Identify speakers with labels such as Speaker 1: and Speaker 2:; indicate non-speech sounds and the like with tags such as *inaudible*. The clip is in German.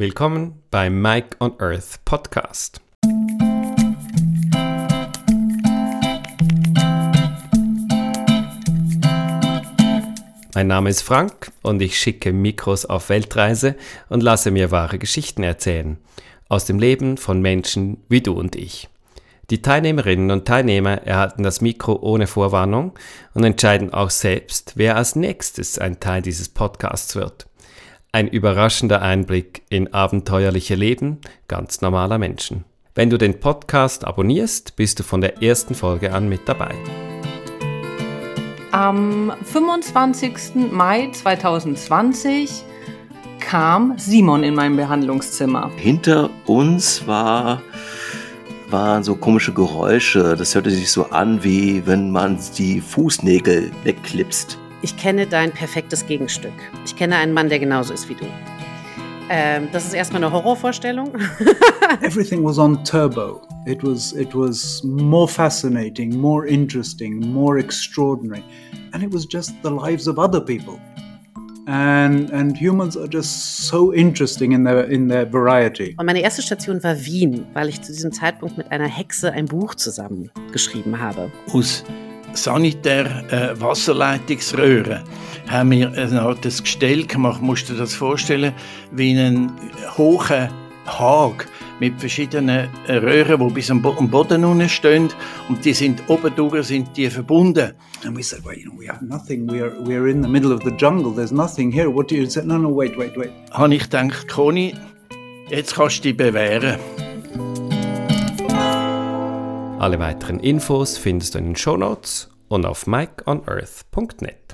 Speaker 1: Willkommen beim Mike on Earth Podcast. Mein Name ist Frank und ich schicke Mikros auf Weltreise und lasse mir wahre Geschichten erzählen. Aus dem Leben von Menschen wie du und ich. Die Teilnehmerinnen und Teilnehmer erhalten das Mikro ohne Vorwarnung und entscheiden auch selbst, wer als nächstes ein Teil dieses Podcasts wird. Ein überraschender Einblick in abenteuerliche Leben ganz normaler Menschen. Wenn du den Podcast abonnierst, bist du von der ersten Folge an mit dabei.
Speaker 2: Am 25. Mai 2020 kam Simon in mein Behandlungszimmer.
Speaker 3: Hinter uns war waren so komische Geräusche. Das hörte sich so an, wie wenn man die Fußnägel wegklipst.
Speaker 4: Ich kenne dein perfektes Gegenstück. Ich kenne einen Mann, der genauso ist wie du. Ähm, das ist erstmal eine Horrorvorstellung. *laughs*
Speaker 5: Everything was on turbo. It was, it was more fascinating, more interesting, more extraordinary. And it was just the lives of other people. And, and humans are just so interesting in their, in their variety.
Speaker 4: Und meine erste Station war Wien, weil ich zu diesem Zeitpunkt mit einer Hexe ein Buch zusammengeschrieben habe.
Speaker 6: Aus sanitär äh, haben wir eine Art Gestell gemacht, musst du dir das vorstellen, wie einen hohen Hag mit verschiedenen äh, Röhren, die bis am, Bo am Boden unten stehen und die sind oben durch sind die verbunden.
Speaker 5: And we said, well, you know, we have nothing. We are, we are in the middle of the jungle. There's nothing here. What do you say? No, no, wait, wait, wait.
Speaker 6: Habe ich gedacht, Conny, jetzt kannst du dich bewähren.
Speaker 1: Alle weiteren Infos findest du in den Shownotes und auf mikeonearth.net.